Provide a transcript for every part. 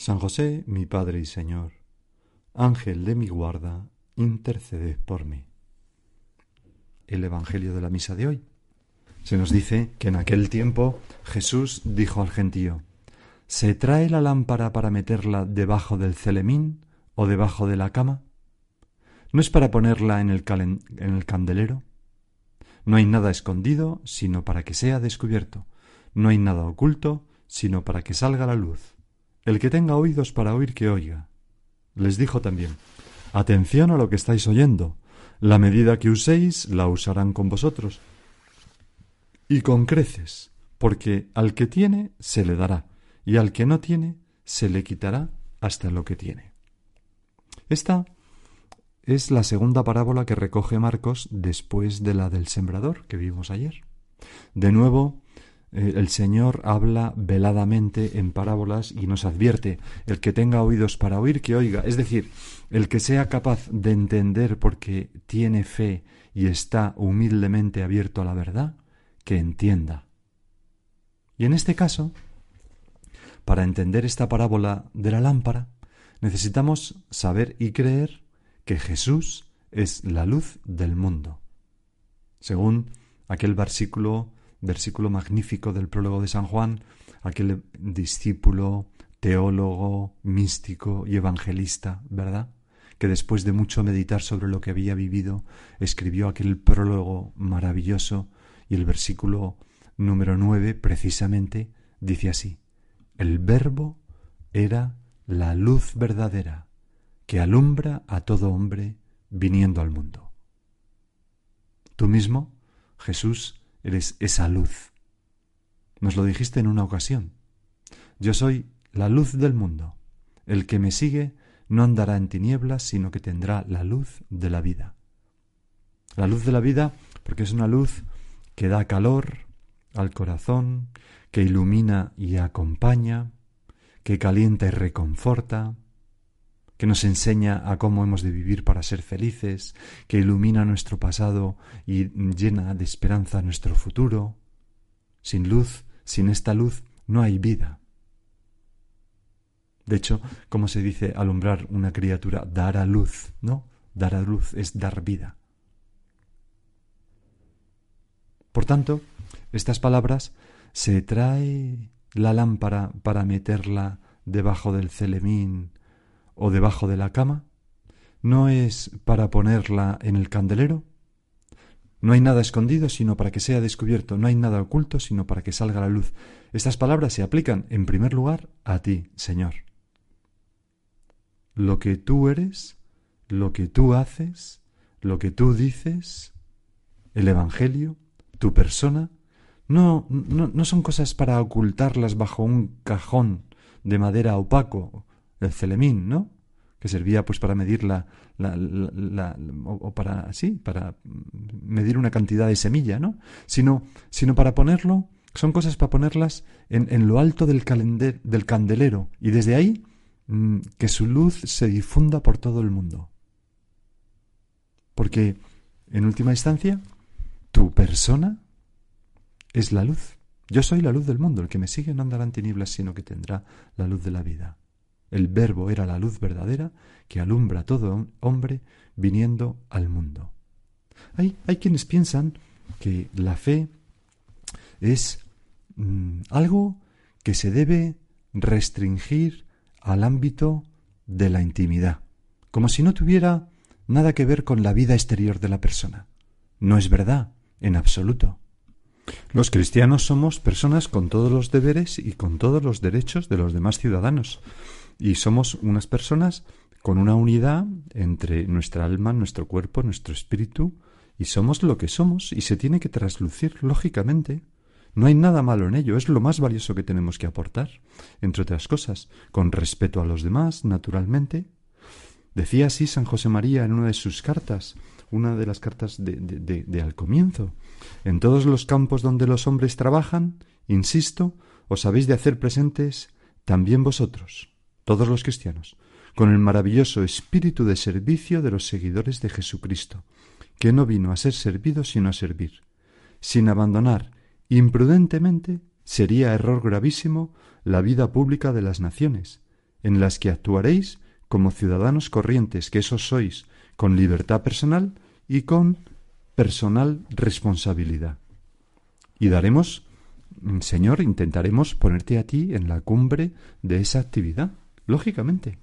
San José, mi Padre y Señor, Ángel de mi guarda, interceded por mí. El Evangelio de la Misa de hoy. Se nos dice que en aquel tiempo Jesús dijo al gentío, ¿Se trae la lámpara para meterla debajo del celemín o debajo de la cama? ¿No es para ponerla en el, en el candelero? No hay nada escondido, sino para que sea descubierto. No hay nada oculto, sino para que salga la luz. El que tenga oídos para oír, que oiga. Les dijo también, Atención a lo que estáis oyendo. La medida que uséis la usarán con vosotros. Y con creces, porque al que tiene se le dará, y al que no tiene se le quitará hasta lo que tiene. Esta es la segunda parábola que recoge Marcos después de la del sembrador que vimos ayer. De nuevo, eh, el Señor habla veladamente en parábolas y nos advierte, el que tenga oídos para oír, que oiga, es decir, el que sea capaz de entender porque tiene fe y está humildemente abierto a la verdad, que entienda. Y en este caso, para entender esta parábola de la lámpara, necesitamos saber y creer que Jesús es la luz del mundo. Según aquel versículo versículo magnífico del prólogo de San Juan, aquel discípulo, teólogo, místico y evangelista, ¿verdad? que después de mucho meditar sobre lo que había vivido, escribió aquel prólogo maravilloso y el versículo número nueve, precisamente, dice así, el verbo era la luz verdadera que alumbra a todo hombre viniendo al mundo. Tú mismo, Jesús, Eres esa luz. Nos lo dijiste en una ocasión. Yo soy la luz del mundo. El que me sigue no andará en tinieblas, sino que tendrá la luz de la vida. La luz de la vida porque es una luz que da calor al corazón, que ilumina y acompaña, que calienta y reconforta, que nos enseña a cómo hemos de vivir para ser felices, que ilumina nuestro pasado y llena de esperanza nuestro futuro. Sin luz, sin esta luz, no hay vida. De hecho, como se dice alumbrar una criatura, dar luz, ¿no? Dar luz es dar vida. Por tanto, estas palabras se trae la lámpara para meterla debajo del celemín o debajo de la cama? ¿No es para ponerla en el candelero? No hay nada escondido sino para que sea descubierto, no hay nada oculto sino para que salga la luz. Estas palabras se aplican, en primer lugar, a ti, Señor. Lo que tú eres, lo que tú haces, lo que tú dices, el Evangelio, tu persona, no, no, no son cosas para ocultarlas bajo un cajón de madera opaco el celemín, ¿no? que servía pues para medir la, o, para sí para medir una cantidad de semilla no sino sino para ponerlo son cosas para ponerlas en, en lo alto del, del candelero. Y desde ahí mm, que su luz se difunda por todo el mundo. Porque en última instancia tu persona es la luz. Yo soy la luz del mundo. El que me sigue no andará en tinieblas sino que tendrá la luz de la vida el Verbo era la luz verdadera que alumbra a todo hombre viniendo al mundo. Hay, hay quienes piensan que la fe es mm, algo que se debe restringir al ámbito de la intimidad, como si no tuviera nada que ver con la vida exterior de la persona. No es verdad, en absoluto. Los cristianos somos personas con todos los deberes y con todos los derechos de los demás ciudadanos. Y somos unas personas con una unidad entre nuestra alma, nuestro cuerpo, nuestro espíritu, y somos lo que somos, y se tiene que traslucir lógicamente. No hay nada malo en ello, es lo más valioso que tenemos que aportar, entre otras cosas, con respeto a los demás, naturalmente, Decía así San José María en una de sus cartas, una de las cartas de, de, de, al comienzo. En todos los campos donde los hombres trabajan, insisto, os habéis de hacer presentes también vosotros, todos los cristianos, con el maravilloso espíritu de servicio de los seguidores de Jesucristo, que no vino a ser servido sino a servir, sin abandonar imprudentemente sería error gravísimo la vida pública de las naciones, en las que actuaréis como ciudadanos corrientes que esos sois, con libertad personal y con personal responsabilidad. Y daremos, mm, Señor, intentaremos ponerte a ti en la cumbre de esa actividad, lógicamente.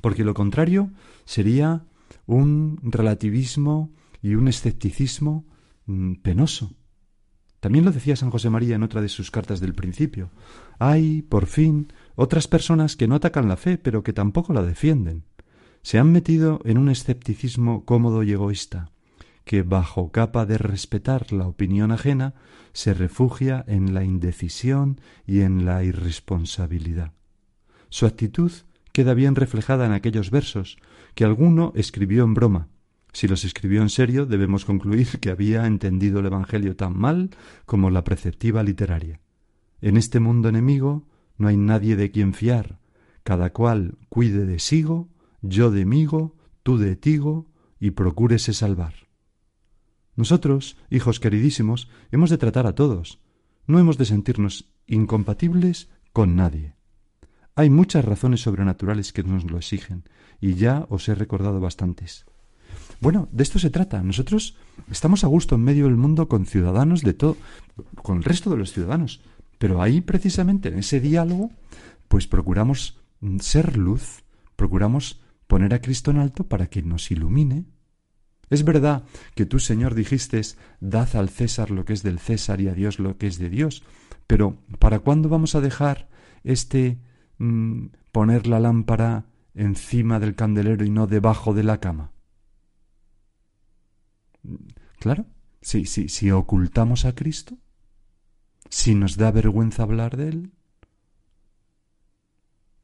Porque lo contrario sería un relativismo y un escepticismo mm, penoso. También lo decía San José María en otra de sus cartas del principio. Hay, por fin, otras personas que no atacan la fe, pero que tampoco la defienden. Se han metido en un escepticismo cómodo y egoísta, que bajo capa de respetar la opinión ajena se refugia en la indecisión y en la irresponsabilidad. Su actitud queda bien reflejada en aquellos versos que alguno escribió en broma, si los escribió en serio, debemos concluir que había entendido el Evangelio tan mal como la preceptiva literaria. En este mundo enemigo no hay nadie de quien fiar, cada cual cuide de sigo, yo de migo, tú de tigo, y procúrese salvar. Nosotros, hijos queridísimos, hemos de tratar a todos, no hemos de sentirnos incompatibles con nadie. Hay muchas razones sobrenaturales que nos lo exigen, y ya os he recordado bastantes. Bueno, de esto se trata. Nosotros estamos a gusto en medio del mundo con ciudadanos de todo, con el resto de los ciudadanos. Pero ahí, precisamente, en ese diálogo, pues procuramos ser luz, procuramos poner a Cristo en alto para que nos ilumine. Es verdad que tú, Señor, dijiste, dad al César lo que es del César y a Dios lo que es de Dios. Pero, ¿para cuándo vamos a dejar este mm, poner la lámpara encima del candelero y no debajo de la cama? Claro, si, si, si ocultamos a Cristo, si nos da vergüenza hablar de Él.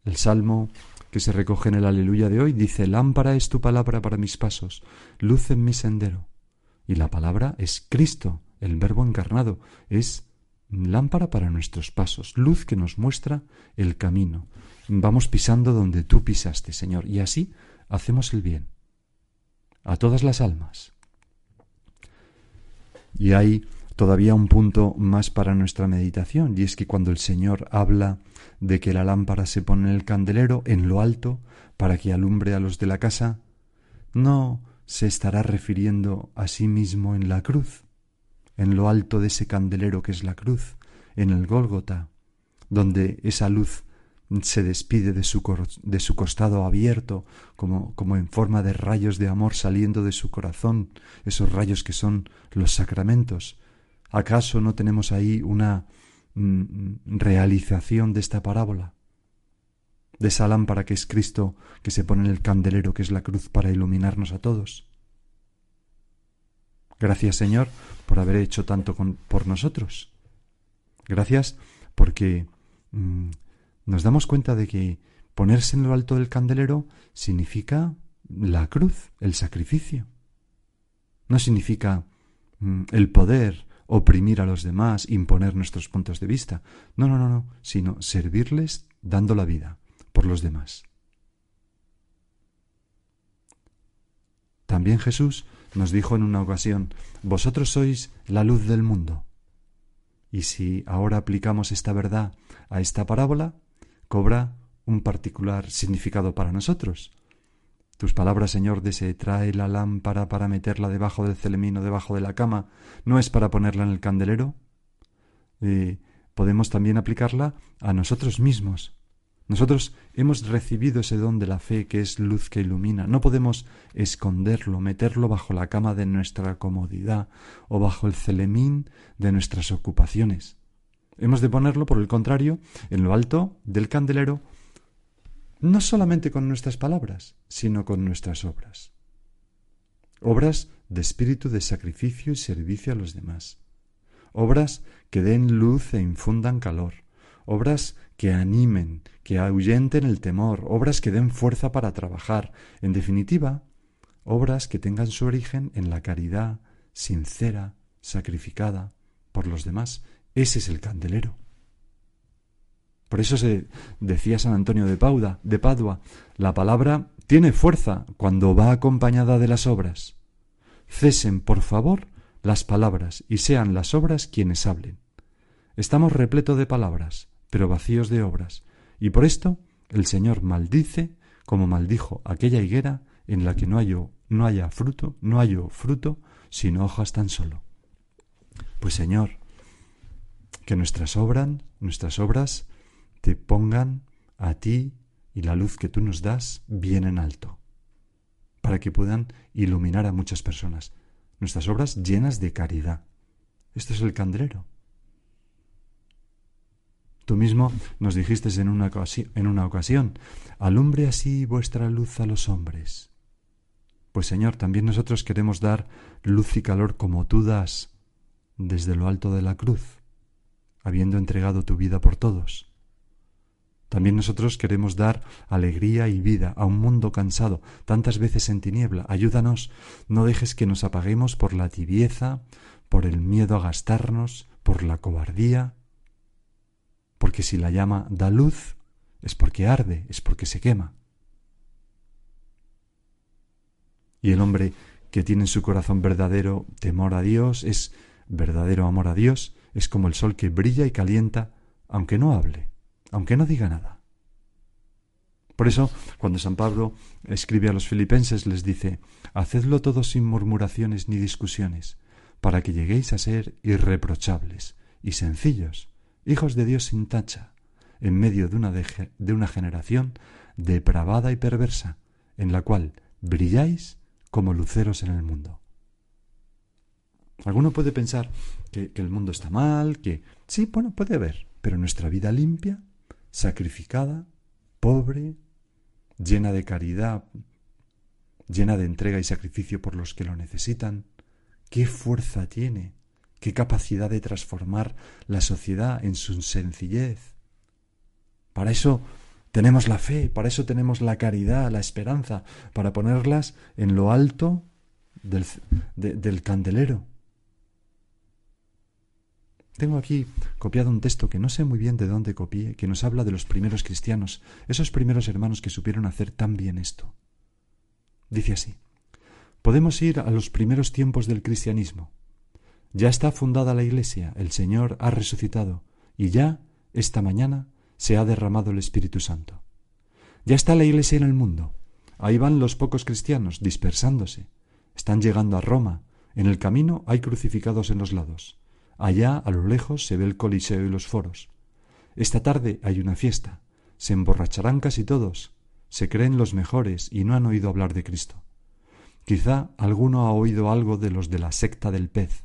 El salmo que se recoge en el aleluya de hoy dice, lámpara es tu palabra para mis pasos, luz en mi sendero. Y la palabra es Cristo, el verbo encarnado, es lámpara para nuestros pasos, luz que nos muestra el camino. Vamos pisando donde tú pisaste, Señor, y así hacemos el bien a todas las almas. Y hay todavía un punto más para nuestra meditación, y es que cuando el Señor habla de que la lámpara se pone en el candelero, en lo alto, para que alumbre a los de la casa, no se estará refiriendo a sí mismo en la cruz, en lo alto de ese candelero que es la cruz, en el Gólgota, donde esa luz se despide de su, de su costado abierto, como, como en forma de rayos de amor saliendo de su corazón, esos rayos que son los sacramentos. ¿Acaso no tenemos ahí una mm, realización de esta parábola? De esa lámpara que es Cristo, que se pone en el candelero, que es la cruz, para iluminarnos a todos. Gracias, Señor, por haber hecho tanto por nosotros. Gracias porque mm, nos damos cuenta de que ponerse en lo alto del candelero significa la cruz, el sacrificio. No significa mm, el poder oprimir a los demás, imponer nuestros puntos de vista. No, no, no, no, sino servirles dando la vida por los demás. También Jesús nos dijo en una ocasión, vosotros sois la luz del mundo. Y si ahora aplicamos esta verdad a esta parábola, cobra un particular significado para nosotros. Tus palabras, Señor, de se trae la lámpara para meterla debajo del celemino, debajo de la cama, no es para ponerla en el candelero. Eh, podemos también aplicarla a nosotros mismos. Nosotros hemos recibido ese don de la fe que es luz que ilumina. No podemos esconderlo, meterlo bajo la cama de nuestra comodidad o bajo el celemín de nuestras ocupaciones. Hemos de ponerlo, por el contrario, en lo alto del candelero, no solamente con nuestras palabras, sino con nuestras obras. Obras de espíritu de sacrificio y servicio a los demás. Obras que den luz e infundan calor. Obras que animen, que ahuyenten el temor, obras que den fuerza para trabajar, en definitiva, obras que tengan su origen en la caridad sincera, sacrificada por los demás. Ese es el candelero. Por eso se decía San Antonio de Pauda, de Padua, la palabra tiene fuerza cuando va acompañada de las obras. Cesen, por favor, las palabras y sean las obras quienes hablen. Estamos repleto de palabras, pero vacíos de obras, y por esto el Señor maldice, como maldijo aquella higuera en la que no, no haya fruto, no haya fruto, sino hojas tan solo. Pues Señor, que nuestras obras, nuestras obras te pongan a ti y la luz que tú nos das bien en alto, para que puedan iluminar a muchas personas. Nuestras obras llenas de caridad. Esto es el candelero. Tú mismo nos dijiste en una, en una ocasión, alumbre así vuestra luz a los hombres. Pues Señor, también nosotros queremos dar luz y calor como tú das desde lo alto de la cruz, habiendo entregado tu vida por todos. También nosotros queremos dar alegría y vida a un mundo cansado, tantas veces en tiniebla. Ayúdanos, no dejes que nos apaguemos por la tibieza, por el miedo a gastarnos, por la cobardía, porque si la llama da luz, es porque arde, es porque se quema. Y el hombre que tiene en su corazón verdadero temor a Dios, es verdadero amor a Dios, es como el sol que brilla y calienta, aunque no hable aunque no diga nada. Por eso, cuando San Pablo escribe a los filipenses, les dice, Hacedlo todo sin murmuraciones ni discusiones, para que lleguéis a ser irreprochables y sencillos, hijos de Dios sin tacha, en medio de una, de, una generación depravada y perversa, en la cual brilláis como luceros en el mundo. Alguno puede pensar que, que el mundo está mal, que sí, bueno, puede haber, pero nuestra vida limpia sacrificada, pobre, llena de caridad, llena de entrega y sacrificio por los que lo necesitan, qué fuerza tiene, qué capacidad de transformar la sociedad en su sencillez. Para eso tenemos la fe, para eso tenemos la caridad, la esperanza, para ponerlas en lo alto del, del candelero. Tengo aquí copiado un texto que no sé muy bien de dónde copié, que nos habla de los primeros cristianos, esos primeros hermanos que supieron hacer tan bien esto. Dice así, podemos ir a los primeros tiempos del cristianismo. Ya está fundada la Iglesia, el Señor ha resucitado, y ya, esta mañana, se ha derramado el Espíritu Santo. Ya está la Iglesia en el mundo. Ahí van los pocos cristianos, dispersándose. Están llegando a Roma. En el camino hay crucificados en los lados. Allá, a lo lejos, se ve el Coliseo y los foros. Esta tarde hay una fiesta. Se emborracharán casi todos. Se creen los mejores y no han oído hablar de Cristo. Quizá alguno ha oído algo de los de la secta del pez.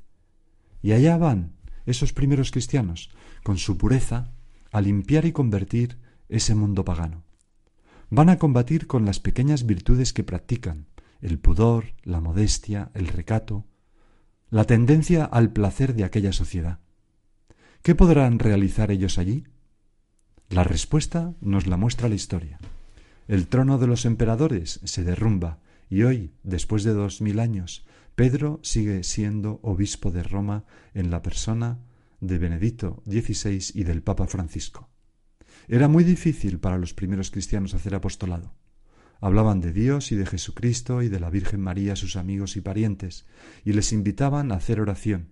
Y allá van esos primeros cristianos, con su pureza, a limpiar y convertir ese mundo pagano. Van a combatir con las pequeñas virtudes que practican, el pudor, la modestia, el recato, la tendencia al placer de aquella sociedad. ¿Qué podrán realizar ellos allí? La respuesta nos la muestra la historia. El trono de los emperadores se derrumba y hoy, después de dos mil años, Pedro sigue siendo obispo de Roma en la persona de Benedicto XVI y del Papa Francisco. Era muy difícil para los primeros cristianos hacer apostolado. Hablaban de Dios y de Jesucristo y de la Virgen María a sus amigos y parientes, y les invitaban a hacer oración,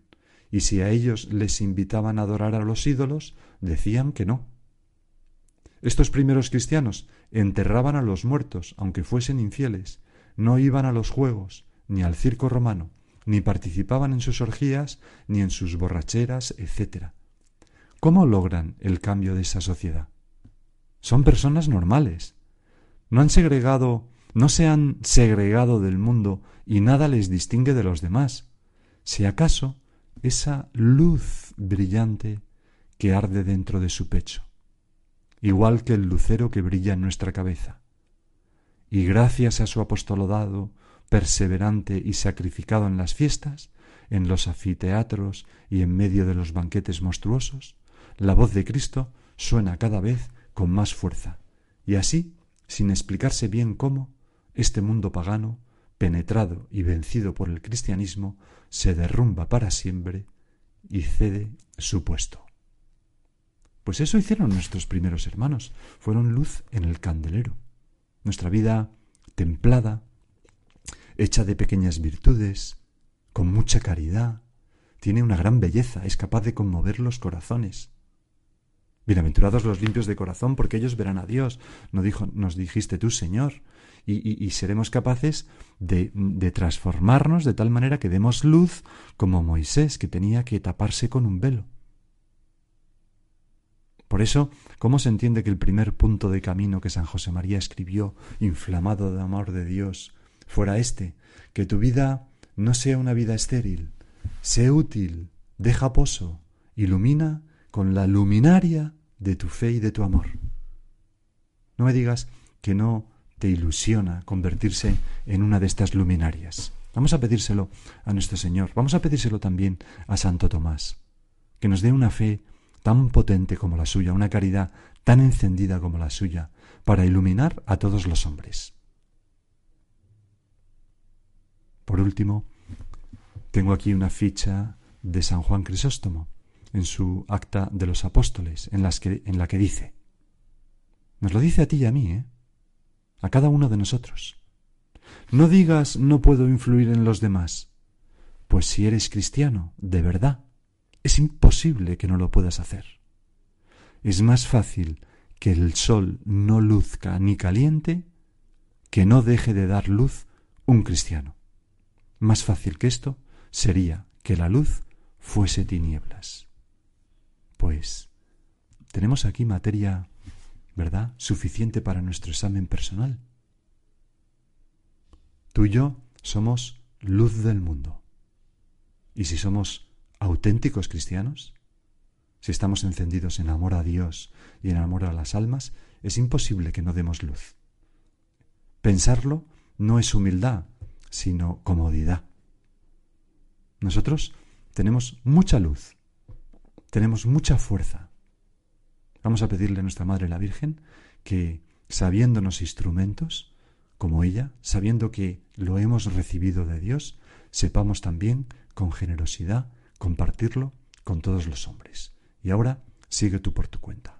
y si a ellos les invitaban a adorar a los ídolos, decían que no. Estos primeros cristianos enterraban a los muertos, aunque fuesen infieles, no iban a los juegos, ni al circo romano, ni participaban en sus orgías, ni en sus borracheras, etc. ¿Cómo logran el cambio de esa sociedad? Son personas normales, no han segregado, no se han segregado del mundo y nada les distingue de los demás. Si acaso esa luz brillante que arde dentro de su pecho, igual que el lucero que brilla en nuestra cabeza. Y gracias a su apostolado perseverante y sacrificado en las fiestas, en los anfiteatros y en medio de los banquetes monstruosos, la voz de Cristo suena cada vez con más fuerza, y así, sin explicarse bien cómo, este mundo pagano, penetrado y vencido por el cristianismo, se derrumba para siempre y cede su puesto. Pues eso hicieron nuestros primeros hermanos, fueron luz en el candelero. Nuestra vida templada, hecha de pequeñas virtudes, con mucha caridad, tiene una gran belleza, es capaz de conmover los corazones. Bienaventurados los limpios de corazón, porque ellos verán a Dios, nos, dijo, nos dijiste tú, Señor, y, y seremos capaces de, de transformarnos de tal manera que demos luz como Moisés, que tenía que taparse con un velo. Por eso, ¿cómo se entiende que el primer punto de camino que San José María escribió, inflamado de amor de Dios, fuera este, que tu vida no sea una vida estéril, sé útil, deja pozo, ilumina con la luminaria de tu fe y de tu amor. No me digas que no te ilusiona convertirse en una de estas luminarias. Vamos a pedírselo a nuestro Señor, vamos a pedírselo también a Santo Tomás, que nos dé una fe tan potente como la suya, una caridad tan encendida como la suya, para iluminar a todos los hombres. Por último, tengo aquí una ficha de San Juan Crisóstomo en su acta de los apóstoles, en, las que, en la que dice, nos lo dice a ti y a mí, ¿eh? a cada uno de nosotros. No digas no puedo influir en los demás, pues si eres cristiano, de verdad, es imposible que no lo puedas hacer. Es más fácil que el sol no luzca ni caliente que no deje de dar luz un cristiano. Más fácil que esto sería que la luz fuese tinieblas. Pues tenemos aquí materia, ¿verdad?, suficiente para nuestro examen personal. Tú y yo somos luz del mundo. Y si somos auténticos cristianos, si estamos encendidos en amor a Dios y en amor a las almas, es imposible que no demos luz. Pensarlo no es humildad, sino comodidad. Nosotros tenemos mucha luz, tenemos mucha fuerza. Vamos a pedirle a nuestra Madre la Virgen que, sabiéndonos instrumentos, como ella, sabiendo que lo hemos recibido de Dios, sepamos también, con generosidad, compartirlo con todos los hombres. Y ahora sigue tú por tu cuenta.